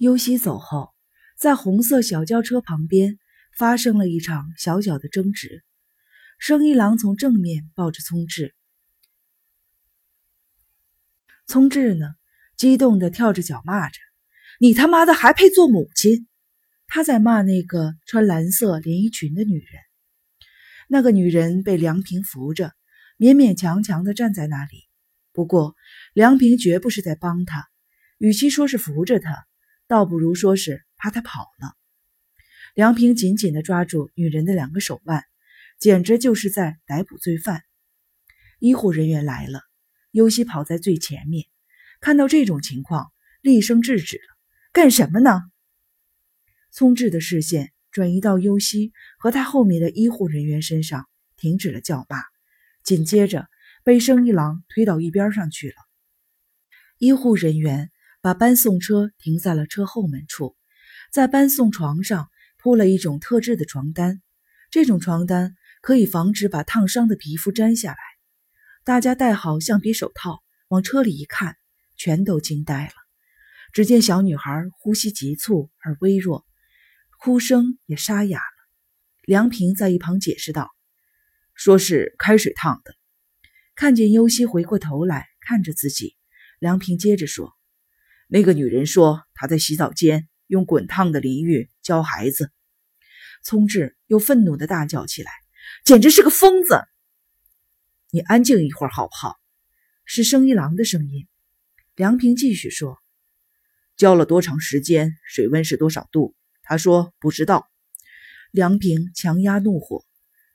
优希走后，在红色小轿车旁边发生了一场小小的争执。生一郎从正面抱着聪智，聪智呢，激动的跳着脚骂着：“你他妈的还配做母亲！”他在骂那个穿蓝色连衣裙的女人。那个女人被梁平扶着，勉勉强强的站在那里。不过，梁平绝不是在帮他，与其说是扶着他，倒不如说是怕他跑了。梁平紧紧的抓住女人的两个手腕。简直就是在逮捕罪犯。医护人员来了，尤西跑在最前面，看到这种情况，厉声制止了：“干什么呢？”聪智的视线转移到尤西和他后面的医护人员身上，停止了叫骂，紧接着被生一郎推到一边上去了。医护人员把搬送车停在了车后门处，在搬送床上铺了一种特制的床单，这种床单。可以防止把烫伤的皮肤粘下来。大家戴好橡皮手套，往车里一看，全都惊呆了。只见小女孩呼吸急促而微弱，哭声也沙哑了。梁平在一旁解释道：“说是开水烫的。”看见尤西回过头来看着自己，梁平接着说：“那个女人说她在洗澡间用滚烫的淋浴教孩子。”聪智又愤怒地大叫起来。简直是个疯子！你安静一会儿好不好？是生一郎的声音。梁平继续说：“浇了多长时间？水温是多少度？”他说：“不知道。”梁平强压怒火。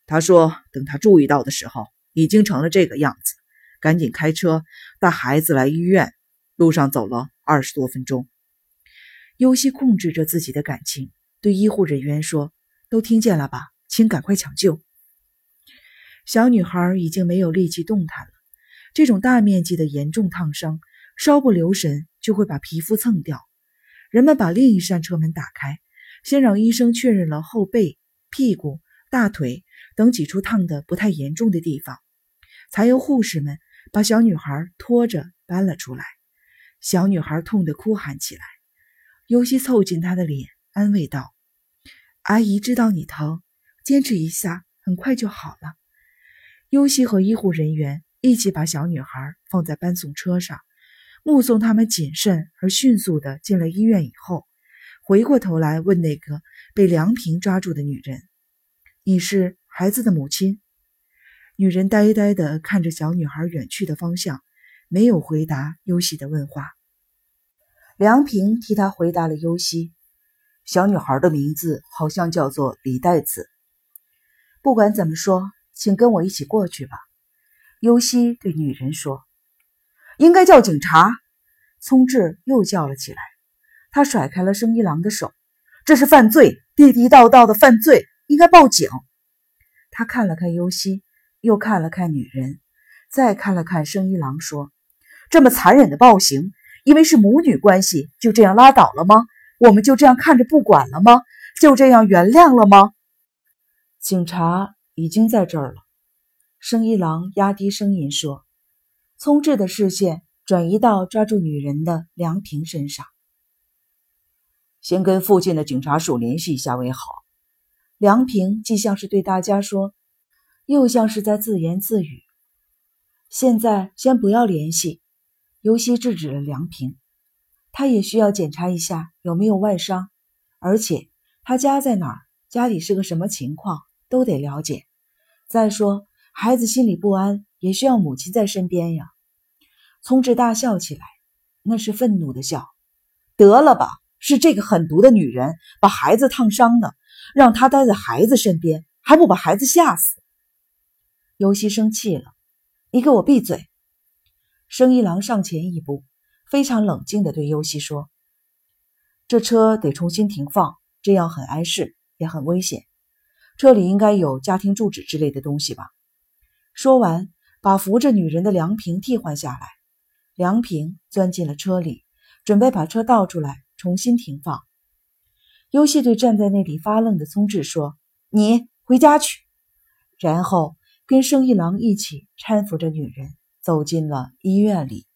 他说：“等他注意到的时候，已经成了这个样子。赶紧开车带孩子来医院。路上走了二十多分钟。”尤西控制着自己的感情，对医护人员说：“都听见了吧？请赶快抢救。”小女孩已经没有力气动弹了。这种大面积的严重烫伤，稍不留神就会把皮肤蹭掉。人们把另一扇车门打开，先让医生确认了后背、屁股、大腿等几处烫得不太严重的地方，才由护士们把小女孩拖着搬了出来。小女孩痛得哭喊起来。尤西凑近她的脸，安慰道：“阿姨知道你疼，坚持一下，很快就好了。”尤西和医护人员一起把小女孩放在搬送车上，目送他们谨慎而迅速地进了医院以后，回过头来问那个被梁平抓住的女人：“你是孩子的母亲？”女人呆呆地看着小女孩远去的方向，没有回答尤西的问话。梁平替他回答了尤西：“小女孩的名字好像叫做李代子。不管怎么说。”请跟我一起过去吧，尤西对女人说。应该叫警察。聪智又叫了起来。他甩开了生一郎的手。这是犯罪，地地道道的犯罪，应该报警。他看了看尤西，又看了看女人，再看了看生一郎，说：“这么残忍的暴行，因为是母女关系，就这样拉倒了吗？我们就这样看着不管了吗？就这样原谅了吗？”警察。已经在这儿了，生一郎压低声音说。聪智的视线转移到抓住女人的梁平身上。先跟附近的警察署联系一下为好。梁平既像是对大家说，又像是在自言自语。现在先不要联系。尤西制止了梁平，他也需要检查一下有没有外伤，而且他家在哪儿，家里是个什么情况。都得了解。再说，孩子心里不安，也需要母亲在身边呀。聪智大笑起来，那是愤怒的笑。得了吧，是这个狠毒的女人把孩子烫伤的，让他待在孩子身边，还不把孩子吓死？尤西生气了，你给我闭嘴！生一郎上前一步，非常冷静地对尤西说：“这车得重新停放，这样很碍事，也很危险。”车里应该有家庭住址之类的东西吧？说完，把扶着女人的梁平替换下来。梁平钻进了车里，准备把车倒出来重新停放。尤戏对站在那里发愣的聪智说：“你回家去。”然后跟生一郎一起搀扶着女人走进了医院里。